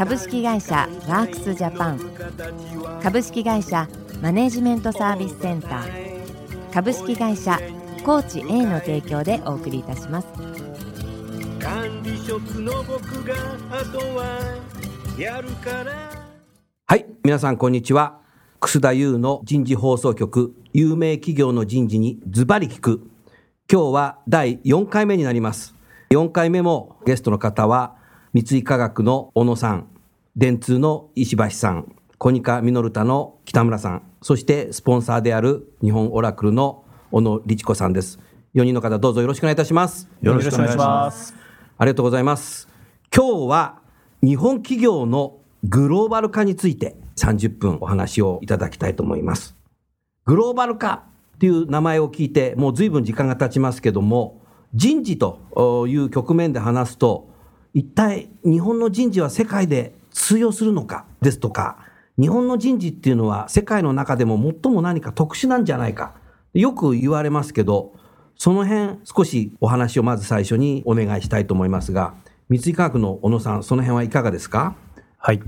株式会社ワークスジャパン。株式会社マネジメントサービスセンター。株式会社コーチ A の提供でお送りいたします。管理職の僕があとはやるからはい皆さんこんにちは。楠田優の人事放送局有名企業の人事にズバリ聞く。今日は第4回目になります。4回目もゲストの方は三井化学の小野さん電通の石橋さんコニカミノルタの北村さんそしてスポンサーである日本オラクルの小野律子さんです。4人の方どうぞよろしくお願いいたします。よろしくお願いします。ありがとうございます。今日は日本企業のグローバル化について30分お話をいただきたいと思います。グローバル化っていう名前を聞いてもう随分時間が経ちますけども人事という局面で話すと一体日本の人事は世界で通用するのかですとか日本の人事っていうのは世界の中でも最も何か特殊なんじゃないか。よく言われますけど、その辺少しお話をまず最初にお願いしたいと思いますが、三井化学の小野さん、その辺はいかがですか？はい。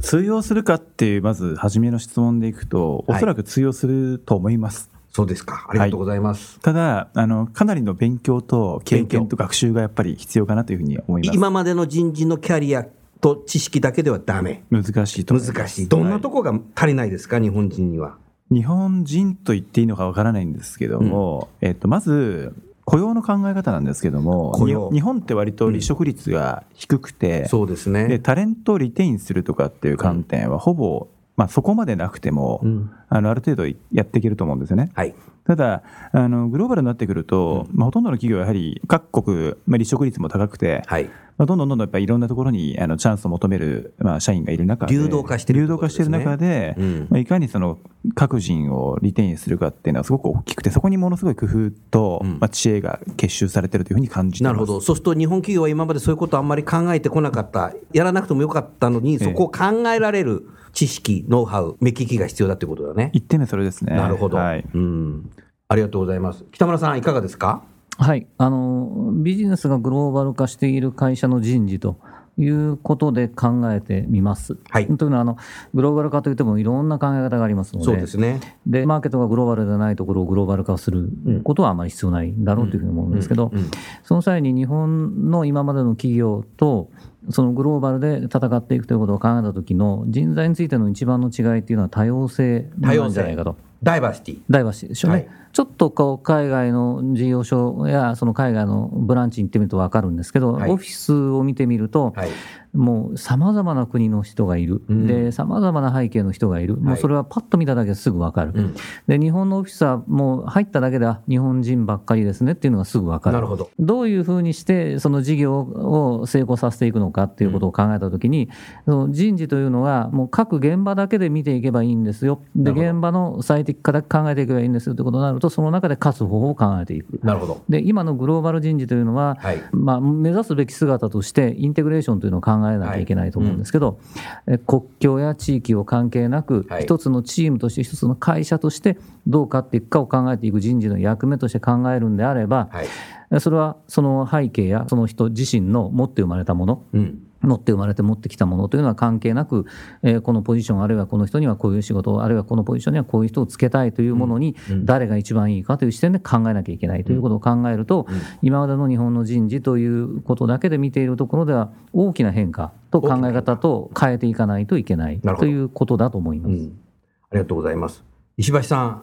通用するかっていう、まず初めの質問でいくと、おそらく通用すると思います。はいそうですか。ありがとうございます。はい、ただ、あの、かなりの勉強と経験と学習がやっぱり必要かなというふうに思います。今までの人事のキャリアと知識だけではダメ。難しいと難しい。どんなとこが足りないですか、はい、日本人には。日本人と言っていいのかわからないんですけども、うん、えっと、まず、雇用の考え方なんですけども、日本って割と離職率が低くて、うん、そうですね。で、タレントをリテインするとかっていう観点はほぼ、まあそこまでなくても、うん、あの、ある程度やっていけると思うんですよね。はい。ただ、あの、グローバルになってくると、まあほとんどの企業はやはり各国、まあ離職率も高くて、はい。まあ、どんどんどんどんやっぱりいろんなところにあのチャンスを求める、まあ、社員がいる中で流動化してる、ね、流動化してる中で、うん、まあ、いかにその各人をリテインするかっていうのはすごく大きくてそこにものすごい工夫と、うん、まあ、知恵が結集されてるというふうに感じてなるほど。そうすると日本企業は今までそういうことあんまり考えてこなかったやらなくてもよかったのにそこを考えられる知識、ノウハウ目利きが必要だということだね。一点目それですね。なるほど、はい、うん。ありがとうございます。北村さんいかがですか？はい。あのビジネスがグローバル化している会社の人事ということで考えてみます。はい、というのはあの、グローバル化といってもいろんな考え方がありますので、そうですね、でマーケットがグローバルでないところをグローバル化することはあまり必要ないんだろうというふうに思うんですけど、その際に日本の今までの企業と、そのグローバルで戦っていくということを考えたときの人材についての一番の違いっていうのは多様性なんじゃないかと。ダイバーシティ。ダイバーシティでしょうね。はいちょっとこう海外の事業所やその海外のブランチに行ってみると分かるんですけど、はい、オフィスを見てみると、はい、もうさまざまな国の人がいる、さまざまな背景の人がいる、はい、もうそれはパッと見ただけですぐ分かる、うん、で日本のオフィスはもう入っただけでは日本人ばっかりですねっていうのがすぐ分かる、なるほど。どういうふうにしてその事業を成功させていくのかっていうことを考えたときに、うん、その人事というのは、もう各現場だけで見ていけばいいんですよ、で現場の最適化だけ考えていけばいいんですよということになると、その中で勝つ方法を考えていく。なるほど。で今のグローバル人事というのは、はい、まあ、目指すべき姿として、インテグレーションというのを考えなきゃいけないと思思うんですけど、うん、国境や地域を関係なく、はい、一つのチームとして一つの会社としてどうかっていくかを考えていく人事の役目として考えるんであれば、はい、それはその背景やその人自身の持って生まれたもの、うん持って生まれて持ってきたものというのは関係なく、えー、このポジションあるいはこの人にはこういう仕事あるいはこのポジションにはこういう人をつけたいというものに誰が一番いいかという視点で考えなきゃいけないということを考えると、今までの日本の人事ということだけで見ているところでは大きな変化と考え方と変えていかないといけないということだと思います。うん、ありがとうございます。石橋さん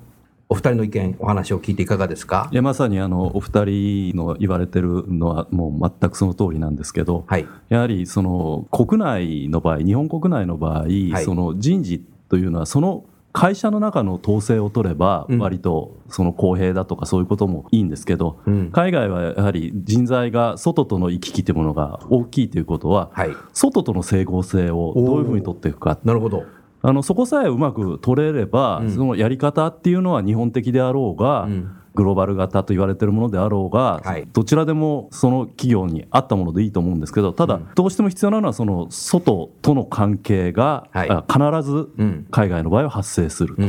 お二人の意見、お話を聞いていかがですか？いやまさにあのお二人の言われてるのは、もう全くその通りなんですけど、はい、やはりその国内の場合、日本国内の場合、はい、その人事というのは、その会社の中の統制を取れば、割とその公平だとかそういうこともいいんですけど、うん、海外はやはり人材が外との行き来というものが大きいということは、はい、外との整合性をどういうふうに取っていくか。なるほどあのそこさえうまく取れれば、うん、そのやり方っていうのは日本的であろうが、うん。グローバル型と言われているものであろうが、はい、どちらでもその企業に合ったものでいいと思うんですけどただ、どうしても必要なのはその外との関係が、はい、必ず海外の場合は発生すると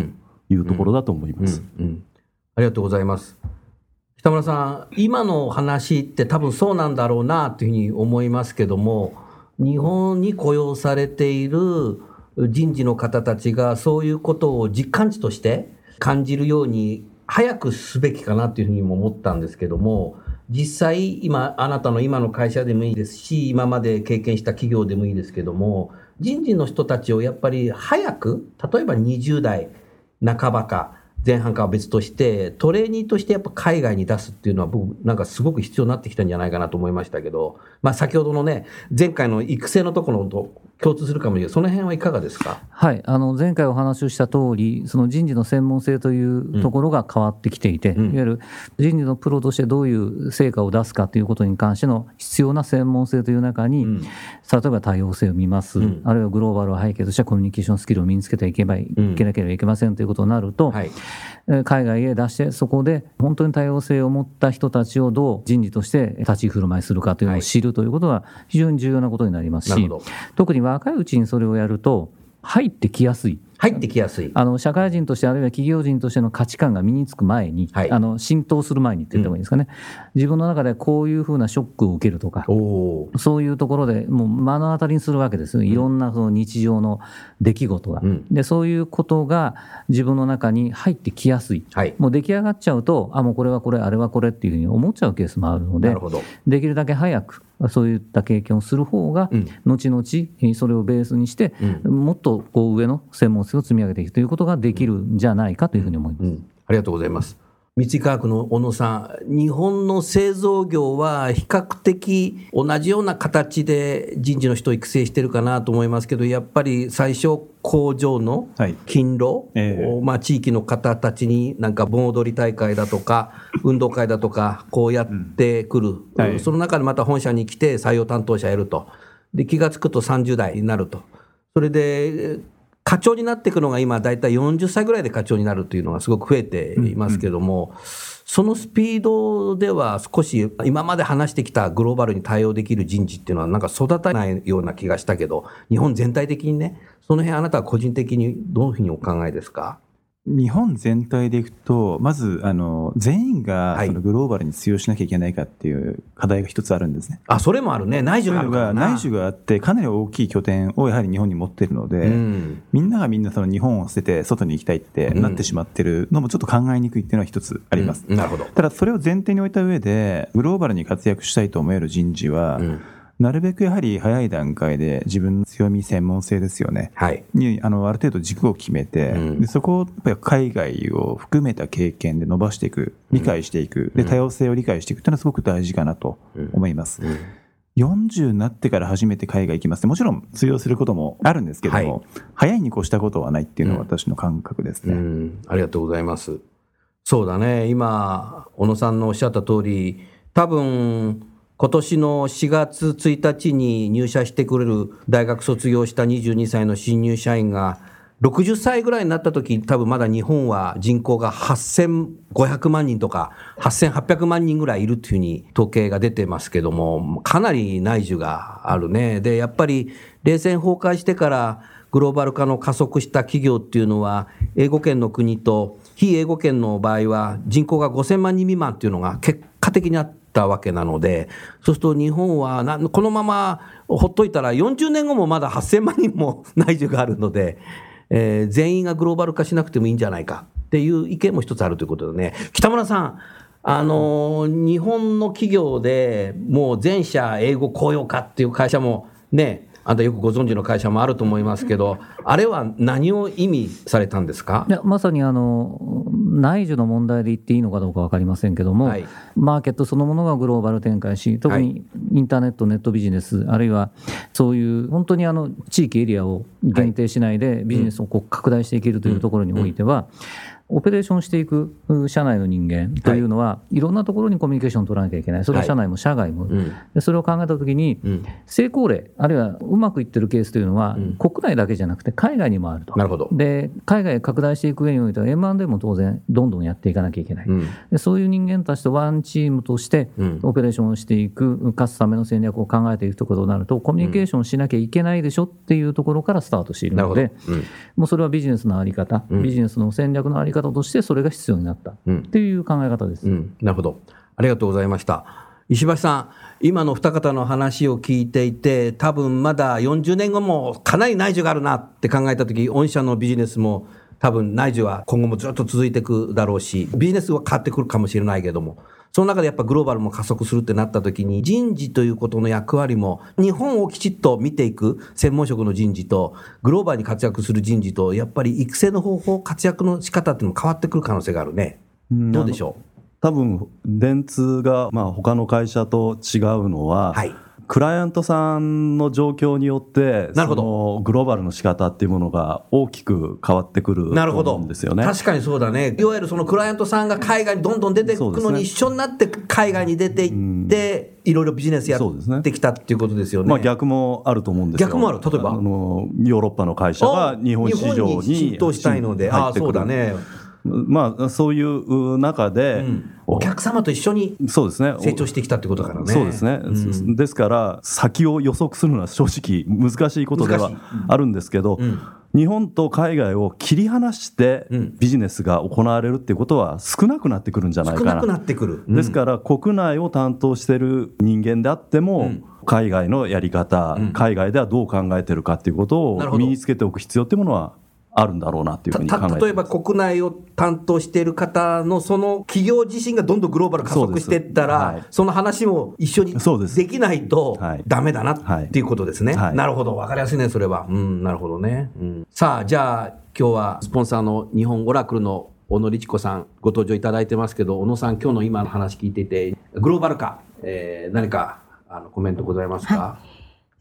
いうところだと思います。ありがとうございます。北村さん、今の話って多分そうなんだろうなというふうに思いますけども、日本に雇用されている人事の方たちがそういうことを実感値として感じるように早くすべきかなというふうにも思ったんですけども、実際、今、あなたの今の会社でもいいですし、今まで経験した企業でもいいですけども、人事の人たちをやっぱり早く、例えば20代半ばか、前半かは別として、トレーニーとしてやっぱ海外に出すっていうのは僕なんかすごく必要になってきたんじゃないかなと思いましたけど、まあ先ほどのね、前回の育成のところと共通するかもしれない。その辺はいかがですか？はい。あの前回お話をした通りその人事の専門性というところが変わってきていて、うん、いわゆる人事のプロとしてどういう成果を出すかということに関しての必要な専門性という中に、うん、例えば多様性を見ます、うん、あるいはグローバルを背景としたコミュニケーションスキルを身につけていけばいけなければいけませんということになると、はい、海外へ出してそこで本当に多様性を持った人たちをどう人事として立ち振る舞いするかというのを知るということが非常に重要なことになりますし、特に若いうちにそれをやると入ってきやすい。入ってきやすい。あの社会人としてあるいは企業人としての価値観が身につく前に、はい、あの浸透する前にって言った方がいいですかね、うん、自分の中でこういうふうなショックを受けるとかそういうところでもう目の当たりにするわけですいろんなその日常の出来事が、うん、でそういうことが自分の中に入ってきやすい、はい、もう出来上がっちゃうとあもうこれはこれあれはこれっていうふうに思っちゃうケースもあるのでできるだけ早くそういった経験をする方が、後々それをベースにして、もっとこう上の専門性を積み上げていくということができるんじゃないかというふうに思います。ありがとうございます。三井化学の小野さん、日本の製造業は比較的同じような形で人事の人を育成してるかなと思いますけど、やっぱり最初、工場の勤労、はいえ。ー、まあ、地域の方たちになんか盆踊り大会だとか、運動会だとか、こうやってくる、うん。はい、その中でまた本社に来て採用担当者やると、で気が付くと30代になると。それで課長になっていくのが今、大体40歳ぐらいで課長になるというのがすごく増えていますけれども、うんうん、そのスピードでは少し今まで話してきたグローバルに対応できる人事っていうのはなんか育たないような気がしたけど、日本全体的にね、その辺あなたは個人的にどういうふうにお考えですか？日本全体でいくと、まず、あの、全員が、そのグローバルに通用しなきゃいけないかっていう課題が一つあるんですね。あ、それもあるね。内需があるから内需があって、かなり大きい拠点をやはり日本に持ってるので、うん、みんながみんなその日本を捨てて外に行きたいってなってしまってるのもちょっと考えにくいっていうのは一つあります。うん、なるほど。ただ、それを前提に置いた上で、グローバルに活躍したいと思える人事は、うんなるべくやはり早い段階で自分の強み、専門性ですよね、はい、にあのある程度軸を決めて、うん、でそこをやっぱり海外を含めた経験で伸ばしていく、理解していく、で多様性を理解していくというのはすごく大事かなと思います。うん。うん40になってから初めて海外行きます。もちろん通用することもあるんですけども、はい、早いに越したことはないっていうのが私の感覚ですね、うん、ありがとうございます。そうだね、今、小野さんのおっしゃった通り、多分今年の4月1日に入社してくれる大学卒業した22歳の新入社員が60歳ぐらいになった時多分まだ日本は人口が8500万人とか8800万人ぐらいいるというふうに統計が出てますけどもかなり内需があるね。でやっぱり冷戦崩壊してからグローバル化の加速した企業っていうのは英語圏の国と非英語圏の場合は人口が5000万人未満っていうのが結果的にあってたわけなので、そうすると日本はなこのままほっといたら、40年後もまだ8000万人も 内需があるので、えー、全員がグローバル化しなくてもいいんじゃないか。っていう意見も一つあるということでね、北村さん、あのー、日本の企業でもう全社英語公用化っていう会社もね、あんたよくご存知の会社もあると思いますけど、あれは何を意味されたんですか？いやまさにあの内需の問題で言っていいのかどうか分かりませんけども、はい、マーケットそのものがグローバル展開し、特にインターネット、ネットビジネス、あるいはそういう本当にあの地域エリアを限定しないでビジネスをこう拡大していけるというところにおいては、オペレーションしていく社内の人間というのは、はい、いろんなところにコミュニケーションを取らなきゃいけない、それは社内も社外も、はい、それを考えたときに、うん、成功例、あるいはうまくいってるケースというのは、うん、国内だけじゃなくて海外にもあると、なるほど。で海外へ拡大していく上においては、M&A も当然、どんどんやっていかなきゃいけない、うん、でそういう人間たちとワンチームとして、オペレーションをしていく、勝つための戦略を考えていくということになると、コミュニケーションしなきゃいけないでしょっていうところからスタートしているので、もうそれはビジネスの在り方、ビジネスの戦略の在り方として、それが必要になった。っていう考え方です、うん。うん、なるほど。ありがとうございました。石橋さん今の二方の話を聞いていて多分まだ40年後もかなり内需があるなって考えた時御社のビジネスも多分内需は今後もずっと続いていくだろうしビジネスは変わってくるかもしれないけどもその中でやっぱグローバルも加速するってなった時に人事ということの役割も日本をきちっと見ていく専門職の人事とグローバルに活躍する人事とやっぱり育成の方法活躍の仕方っていうのも変わってくる可能性があるね。どうでしょう？多分電通がまあ他の会社と違うのは、はい、クライアントさんの状況によってなるほど。グローバルの仕方っていうものが大きく変わってくると思うんですよね。確かにそうだね。いわゆるそのクライアントさんが海外にどんどん出ていくのに一緒になって海外に出ていって、いろいろビジネスやってきたっていうことですよね、まあ、逆もあると思うんですよ。逆もある。例えば？あのヨーロッパの会社が日本市場に浸透したいので。ああそうだねまあ、そういう中で、うん、お客様と一緒にそうですね。成長してきたってことからね。そうですね、うん、ですから先を予測するのは正直難しいことではあるんですけど、うん、日本と海外を切り離してビジネスが行われるっていうことは少なくなってくるんじゃないかな。少なくなってくる。ですから国内を担当している人間であっても、海外のやり方、海外ではどう考えてるかっていうことを身につけておく必要っていうものはあるんだろうなっていうふうに考え例えば国内を担当している方のその企業自身がどんどんグローバル加速していったらそ,、その話も一緒にできないとダメだなっていうことですね、はい。はい、なるほど。分かりやすいねそれは。うんなるほどね、うん、さあじゃあ今日はスポンサーの日本オラクルの小野律子さんご登場いただいてますけど小野さん今日の今の話聞いていてグローバル化、えー、何かあのコメントございますか、はい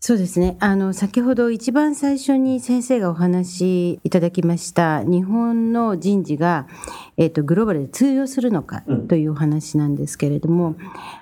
そうですね。あの、先ほど一番最初に先生がお話しいただきました、日本の人事が、えっ、ー、と、グローバルで通用するのかというお話なんですけれども、うん、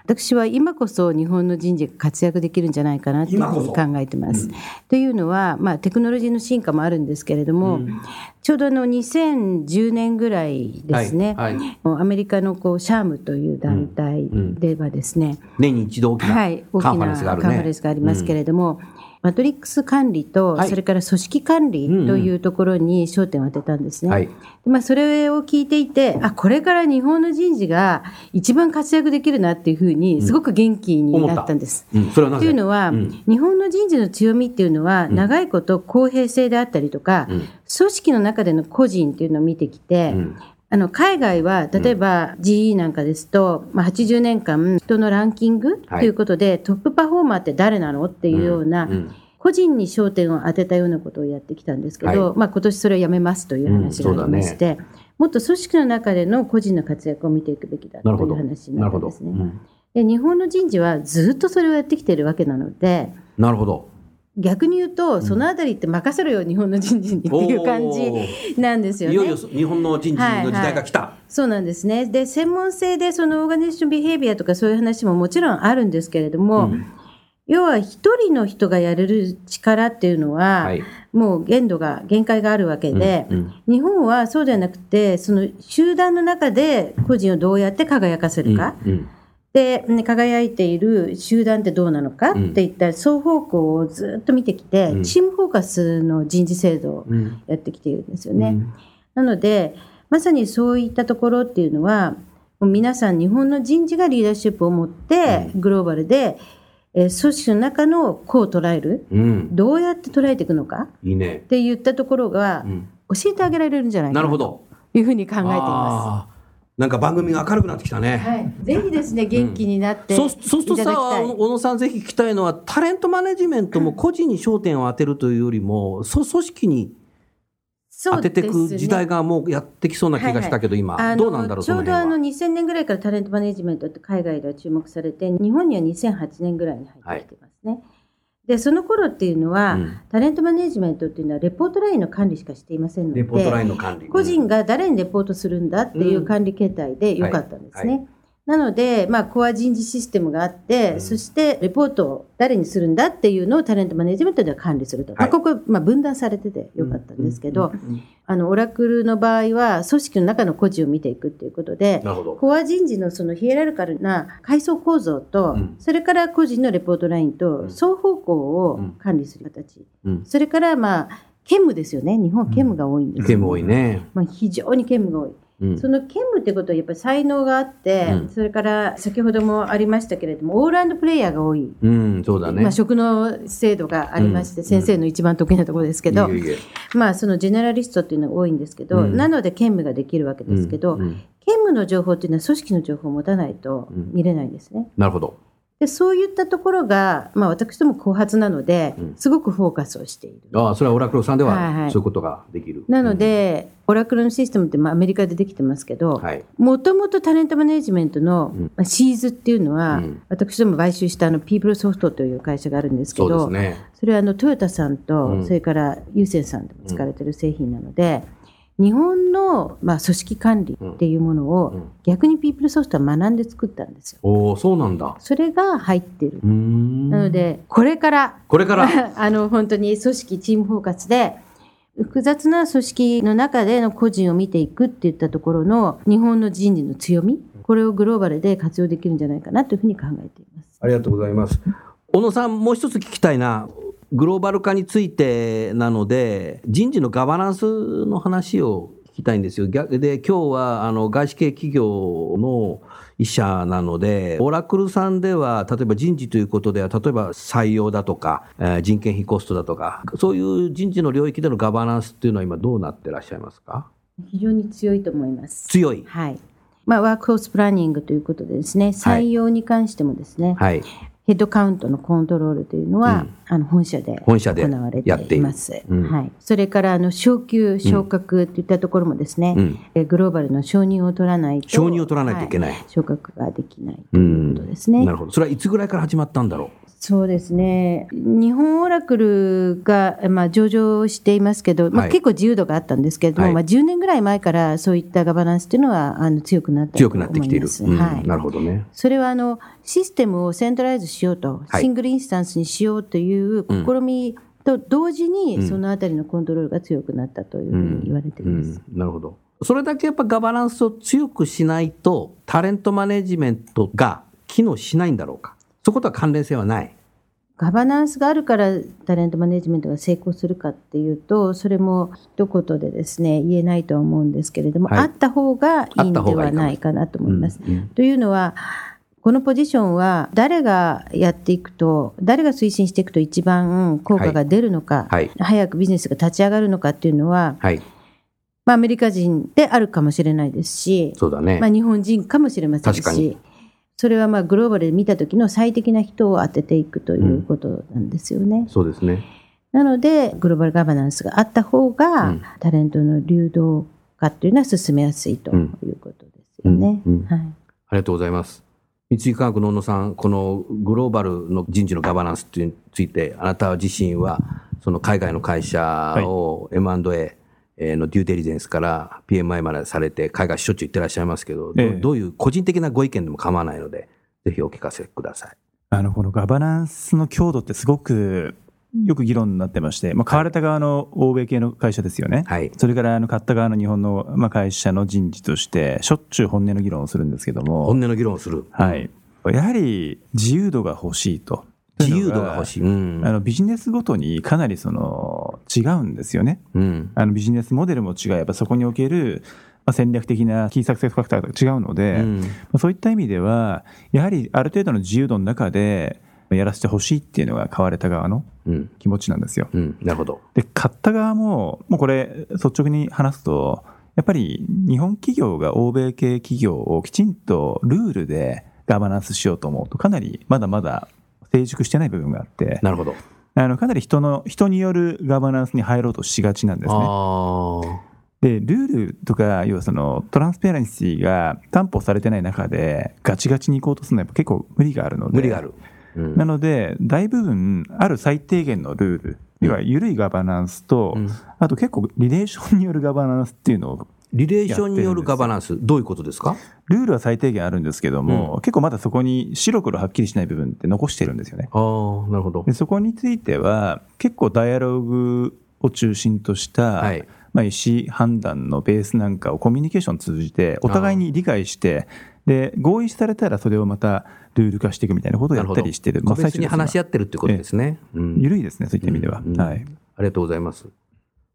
私は今こそ日本の人事が活躍できるんじゃないかなというふうに考えてます。うん、というのは、まあ、テクノロジーの進化もあるんですけれども、うん、ちょうどあの2010年ぐらいですね、はい。はい、アメリカのこうシャームという団体ではですね、年に一度大きなカンファレンスがある、ね、カンファレンスがありますけれども、マトリックス管理と、それから組織管理というところに焦点を当てたんですね。はい、まあ、それを聞いていて、あ、これから日本の人事が一番活躍できるなっていうふうに、すごく元気になったんです。うん、というのは、うん、日本の人事の強みっていうのは、長いこと公平性であったりとか、組織の中での個人っていうのを見てきて、あの、海外は、例えば GE なんかですと、まあ、80年間人のランキングということで、トップパフォーマーって誰なのっていうような、個人に焦点を当てたようなことをやってきたんですけど、はい、まあ今年それをやめますという話がありまして、もっと組織の中での個人の活躍を見ていくべきだという話になるんですね。うん、で日本の人事はずっとそれをやってきているわけなので、なるほど。逆に言うと、そのあたりって任せろよ、日本の人事にっていう感じなんですよね。いよいよ日本の人事の時代が来た。はいはい、そうなんですね。で、専門性でそのオーガニゼーションビヘイビアとかそういう話ももちろんあるんですけれども、うん要は一人の人がやれる力っていうのは、はい、もう限度が、限界があるわけで、うんうん、日本はそうではなくて、その集団の中で個人をどうやって輝かせるか。うんうんで、ね、輝いている集団ってどうなのかっていった双方向をずっと見てきて、うん、チームフォーカスの人事制度をやってきているんですよね。うん、なので、まさにそういったところっていうのは、皆さん日本の人事がリーダーシップを持ってグローバルでえー、組織の中の個を捉える、うん、どうやって捉えていくのかいい、ね、って言ったところが、教えてあげられるんじゃないかなというふうに考えています。なんか番組が明るくなってきたね。はい、ぜひですね、元気になって、うん、そうそうするとさ、小野さんぜひ聞きたいのは、タレントマネジメントも個人に焦点を当てるというよりも、組織に当てていく時代がもうやってきそうな気がしたけど、今、どうなんだろうちょうどあの2000年ぐらいからタレントマネジメントって海外では注目されて、日本には2008年ぐらいに入ってきてますね。はいでその頃っていうのは、うん、タレントマネジメントっていうのはレポートラインの管理しかしていませんので個人が誰にレポートするんだっていう管理形態でよかったんですね。はい。はいなので、まあ、コア人事システムがあって、うん、そしてレポートを誰にするんだっていうのをタレントマネジメントでは管理すると、はい、まあ、ここ、まあ、分断されててよかったんですけど、あのオラクルの場合は組織の中の個人を見ていくっていうことでコア人事のそのヒエラルカルな階層構造と、うん、それから個人のレポートラインと双方向を管理する形、うん、それからまあ兼務ですよね。日本は兼務が多いんです、兼務多いね、まあ、非常に兼務が多い。その兼務ってことはやっぱり才能があって、うん、それから先ほどもありましたけれどもオールラウンドプレイヤーが多い、うん、そうだね。まあ、職の制度がありまして、先生の一番得意なところですけど、まあ、そのジェネラリストっていうのが多いんですけど、なので兼務ができるわけですけど、兼務の情報っていうのは組織の情報を持たないと見れないんですね。なるほどでそういったところが、まあ、私ども後発なので、うん、すごくフォーカスをしている。ああ、それはオラクルさんでは、そういうことができる。なので、うん、オラクルのシステムって、まあ、アメリカでできてますけど、もともとタレントマネジメントの、まあ、シーズっていうのは、うん、私ども買収したあのピープルソフトという会社があるんですけど、そ、ね,、れはあのトヨタさんと、それからユーセンさんでも使われてる製品なので、日本の、まあ、組織管理っていうものを、逆にピープルソフトは学んで作ったんですよ。おそうなんだ。それが入ってる。なので、これから、これから あの、本当に組織チーム包括で、複雑な組織の中での個人を見ていくっていったところの日本の人事の強み、これをグローバルで活用できるんじゃないかなというふうに考えています。ありがとうございます。小野さん、もう一つ聞きたいな。グローバル化についてなので、人事のガバナンスの話を聞きたいんですよ。逆で、今日はあの外資系企業の一社なので、オラクルさんでは、例えば人事ということでは、例えば採用だとか、えー、人件費コストだとか、そういう人事の領域でのガバナンスっていうのは今どうなってらっしゃいますか？非常に強いと思います。強い。はい。まあ、ワークフォースプランニングということでですね、採用に関してもですね、はい、ヘッドカウントのコントロールというのは、うん、あの本社で行われています。うん、はい、それからあの昇給、昇格といったところもですね、うん、グローバルの承認を取らないと承認を取らないといけない、はい、昇格ができないということですね。なるほど。それはいつぐらいから始まったんだろう？そうですね。日本オラクルが、まあ、上場していますけど、まあ、結構自由度があったんですけれども、はい、まあ、10年ぐらい前からそういったガバナンスというのはあの強くなった強くなってきている、うん、はい、なるほどね。それはあのシステムをセントライズしようと、はい、シングルインスタンスにしようという試みと同時に、そのあたりのコントロールが強くなったというふうに言われています、うんうん、なるほど。それだけやっぱガバナンスを強くしないとタレントマネジメントが機能しないんだろうか？そことは関連性はない。ガバナンスがあるからタレントマネジメントが成功するかっていうとそれも一言でですね言えないとは思うんですけれども、はい、あった方がいいんではないかなと思います。いい。うんうん、というのはこのポジションは誰がやっていくと誰が推進していくと一番効果が出るのか、はい。はい、早くビジネスが立ち上がるのかっていうのは、はい、まあ、アメリカ人であるかもしれないですしそうだね。まあ、日本人かもしれませんし。それはまあグローバルで見た時の最適な人を当てていくということなんですよね。うん、そうですね。なのでグローバルガバナンスがあった方が、うん、タレントの流動化っていうのは進めやすいということですよね。はい、ありがとうございます。三井化学の小野さん、このグローバルの人事のガバナンスについて、あなた自身はその海外の会社を M&A、のデューデリゼンスから PMI までされて、海外しょっちゅう行ってらっしゃいますけど、ええ、どういう個人的なご意見でも構わないので、ぜひお聞かせください。あの、このガバナンスの強度ってすごくよく議論になってまして、まあ、買われた側の欧米系の会社ですよね。はい、それからあの買った側の日本の、まあ、会社の人事として、しょっちゅう本音の議論をするんですけども。本音の議論をする。はい。やはり自由度が欲しいと。自由度が欲しい、うん、あのビジネスごとにかなりその違うんですよね、うん、あのビジネスモデルも違えばそこにおける戦略的なキーサクセスファクターが違うので、うん、そういった意味ではやはりある程度の自由度の中でやらせてほしいっていうのが買われた側の気持ちなんですよ。うん、なるほどで買った側ももうこれ率直に話すとやっぱり日本企業が欧米系企業をきちんとルールでガバナンスしようと思うとかなりまだまだ成熟してない部分があって。なるほど。あのかなり人の人によるガバナンスに入ろうとしがちなんですね。でルールとか要はそのトランスペアレンシーが担保されてない中でガチガチに行こうとするのは結構無理があるので無理がある、うん、なので大部分ある最低限のルール要は緩いガバナンスと、うん、あと結構リレーションによるガバナンスっていうのをリレーションによるガバナンス、どういうことですか？ルールは最低限あるんですけども、うん、結構まだそこに白黒はっきりしない部分って残してるんですよね。あなるほど。でそこについては、結構ダイアログを中心とした、はい、まあ、意思判断のベースなんかをコミュニケーション通じて、お互いに理解して、で合意されたらそれをまたルール化していくみたいなことをやったりしてる、まあ、最初に話し合ってるってことですね。うん、緩いですね、そういった意味では、うんうん、はい。ありがとうございます。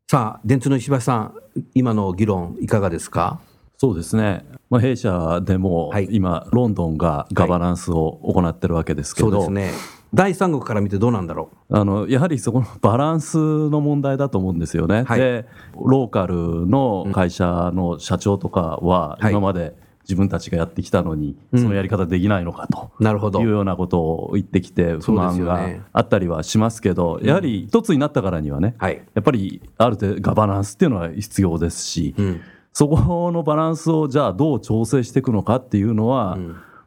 さあ、電通の石橋さん、今の議論、いかがですか？そうですね、まあ、弊社でも今、ロンドンがガバナンスを行ってるわけですけど、はい、そうですね、第三国から見てどうなんだろう？あのやはりそこのバランスの問題だと思うんですよね。はい、でローカルの会社の社長とかは今まで、自分たちがやってきたのに、そのやり方できないのかと。いうようなことを言ってきて、不満があったりはしますけど、やはり一つになったからにはね、やっぱりある程度ガバナンスっていうのは必要ですし、そこのバランスをじゃあどう調整していくのかっていうのは、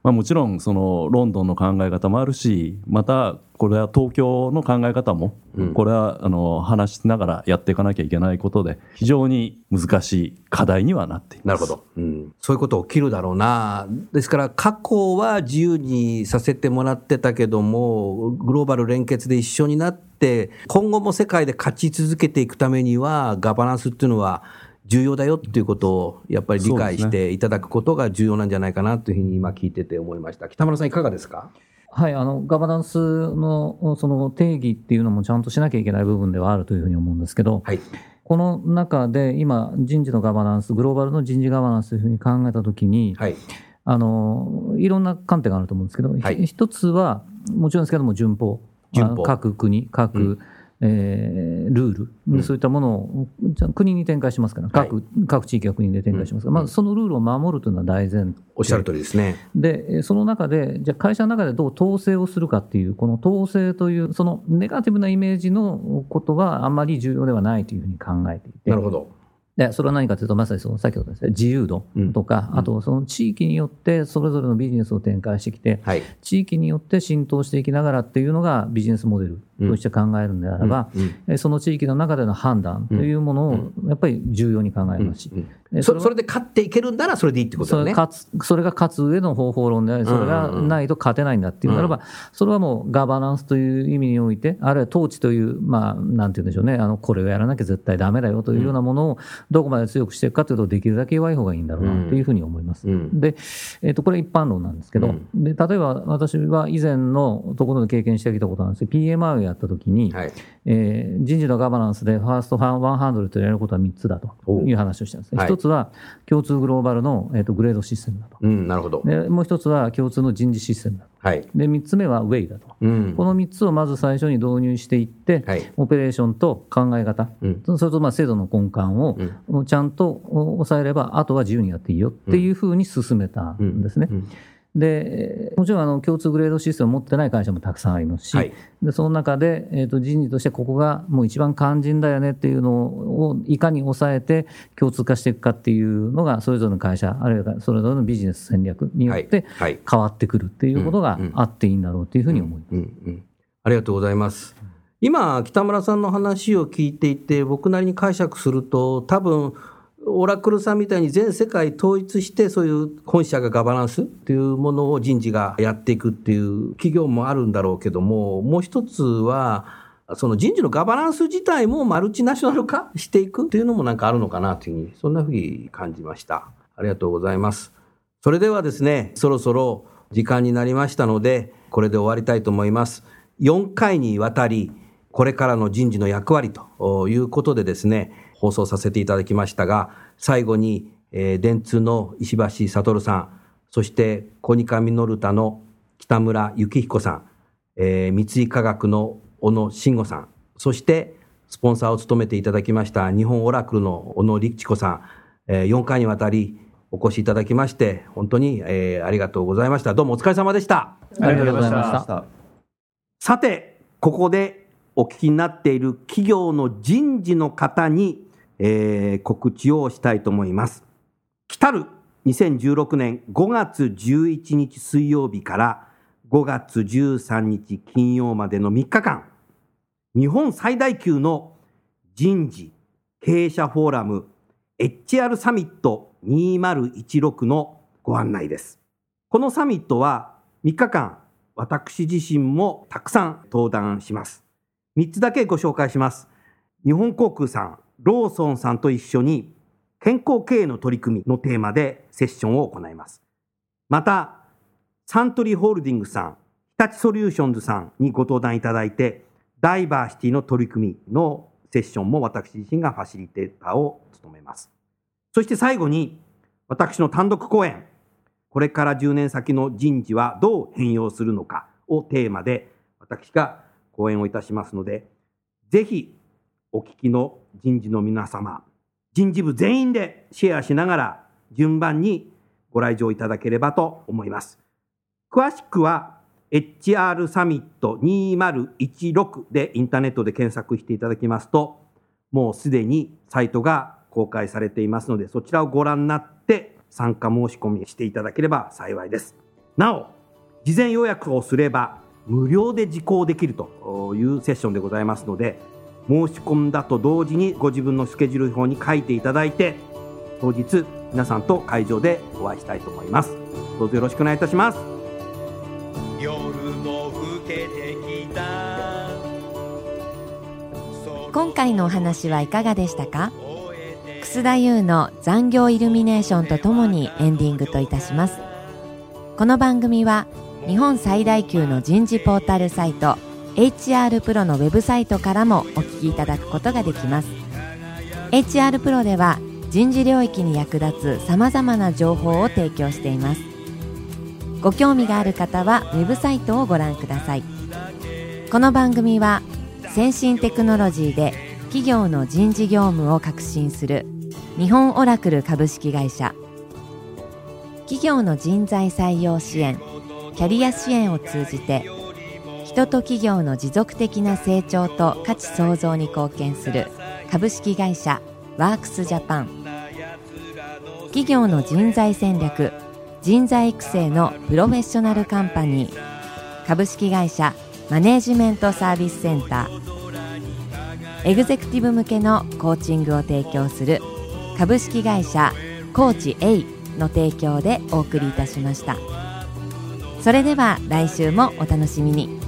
まあ、もちろんそのロンドンの考え方もあるしまたこれは東京の考え方も、これはあの話しながらやっていかなきゃいけないことで非常に難しい課題にはなっています。なるほど、うん、そういうこと起きるだろうな。ですから過去は自由にさせてもらってたけどもグローバル連結で一緒になって今後も世界で勝ち続けていくためにはガバナンスっていうのは重要だよっていうことをやっぱり理解していただくことが重要なんじゃないかなというふうに今聞いてて思いました。北村さんいかがですか？はい、あのガバナンスのその定義っていうのもちゃんとしなきゃいけない部分ではあるというふうに思うんですけど、はい、この中で今、人事のガバナンス、グローバルの人事ガバナンスというふうに考えたときに、はい、あのいろんな観点があると思うんですけど、はい、一つは、もちろんですけども、順法、順法。各国、各、うんえー、ルール、うん、そういったものを国に展開しますから、各はい、各地域は国で展開しますから、うん、まあ、そのルールを守るというのは大前おっしゃる通りですね。で、その中で、じゃあ会社の中でどう統制をするかっていう、この統制という、そのネガティブなイメージのことはあんまり重要ではないというふうに考えていて。なるほど。でそれは何かというと、まさにその先ほどですね、自由度とか、うん、あとその地域によってそれぞれのビジネスを展開してきて、はい、地域によって浸透していきながらっていうのがビジネスモデルとして考えるんであれば、うん、その地域の中での判断というものをやっぱり重要に考えます。し、そそれで勝っていけるんならそれでいいってことだね。それが勝つ上の方法論であり、それがないと勝てないんだっていうならば、それはもうガバナンスという意味において、あるいは統治という、まあ、なんて言うんでしょうね、あのこれをやらなきゃ絶対だめだよというようなものをどこまで強くしていくかというと、できるだけ弱い方がいいんだろうなというふうに思います。で、えー、とこれ一般論なんですけど、で例えば私は以前のところで経験してきたことなんです。けど、PMI をやったときに、はい、えー、人事のガバナンスでファースト100とやることは3つだという話をしたんですね。一、つは共通グローバルの、えーと、グレードシステムだと。うん、なるほど。でもう一つは共通の人事システムだと。はい、で3つ目はウェイだと、うん、この3つをまず最初に導入していって、はい、オペレーションと考え方、うん、それとまあ制度の根幹をちゃんと抑えれば、あとは自由にやっていいよっていうふうに進めたんですね。うんでもちろんあの共通グレードシステムを持ってない会社もたくさんありますし、はい、でその中で、えーと、人事としてここがもう一番肝心だよねっていうのをいかに抑えて共通化していくかっていうのがそれぞれの会社あるいはそれぞれのビジネス戦略によって変わってくるっていうことがあっていいんだろうというふうに思います。ありがとうございます。今北村さんの話を聞いていて僕なりに解釈すると多分オラクルさんみたいに全世界統一してそういう本社がガバナンスっていうものを人事がやっていくっていう企業もあるんだろうけどももう一つはその人事のガバナンス自体もマルチナショナル化していくっていうのもなんかあるのかなというふうにそんなふうに感じました。ありがとうございます。それではですねそろそろ時間になりましたのでこれで終わりたいと思います。4回にわたりこれからの人事の役割ということでですね放送させていただきましたが、最後に、えー、電通の石橋悟さん、そしてコニカミノルタの北村幸彦さん、えー、三井化学の小野慎吾さん、そしてスポンサーを務めていただきました日本オラクルの小野力子さん、えー、4回にわたりお越しいただきまして、本当に、えー、ありがとうございました。どうもお疲れ様でした。ありがとうございました。さて、ここでお聞きになっている企業の人事の方に、えー、告知をしたいと思います。来たる2016年5月11日水曜日から5月13日金曜までの3日間、日本最大級の人事経営者フォーラム HR サミット2016のご案内です。このサミットは3日間、私自身もたくさん登壇します。3つだけご紹介します。日本航空さん、ローソンさんと一緒に健康経営の取り組みのテーマでセッションを行います。また、サントリーホールディングスさん、日立ソリューションズさんにご登壇いただいて、ダイバーシティの取り組みのセッションも私自身がファシリテーターを務めます。そして最後に、私の単独講演、これから10年先の人事はどう変容するのかをテーマで、私が講演をいたしますので、ぜひお聞きの人事の皆様、人事部全員でシェアしながら順番にご来場いただければと思います。詳しくは HR サミット2016でインターネットで検索していただきますと、もうすでにサイトが公開されていますので、そちらをご覧になって参加申し込みしていただければ幸いです。なお、事前予約をすれば無料で受講できるというセッションでございますので、申し込んだと同時にご自分のスケジュール表に書いていただいて、当日皆さんと会場でお会いしたいと思います。どうぞよろしくお願いいたします。夜も更けてきた。今回のお話はいかがでしたか？楠田優の残業イルミネーションとともにエンディングといたします。この番組は日本最大級の人事ポータルサイト HR プロのウェブサイトからもお聞きいただくことができます。HR プロでは人事領域に役立つさまざまな情報を提供しています。ご興味がある方はウェブサイトをご覧ください。この番組は先進テクノロジーで企業の人事業務を革新する日本オラクル株式会社。企業の人材採用支援キャリア支援を通じて人と企業の持続的な成長と価値創造に貢献する株式会社ワークスジャパン。企業の人材戦略人材育成のプロフェッショナルカンパニー。株式会社マネージメントサービスセンター。エグゼクティブ向けのコーチングを提供する株式会社コーチ A の提供でお送りいたしました。それでは来週もお楽しみに。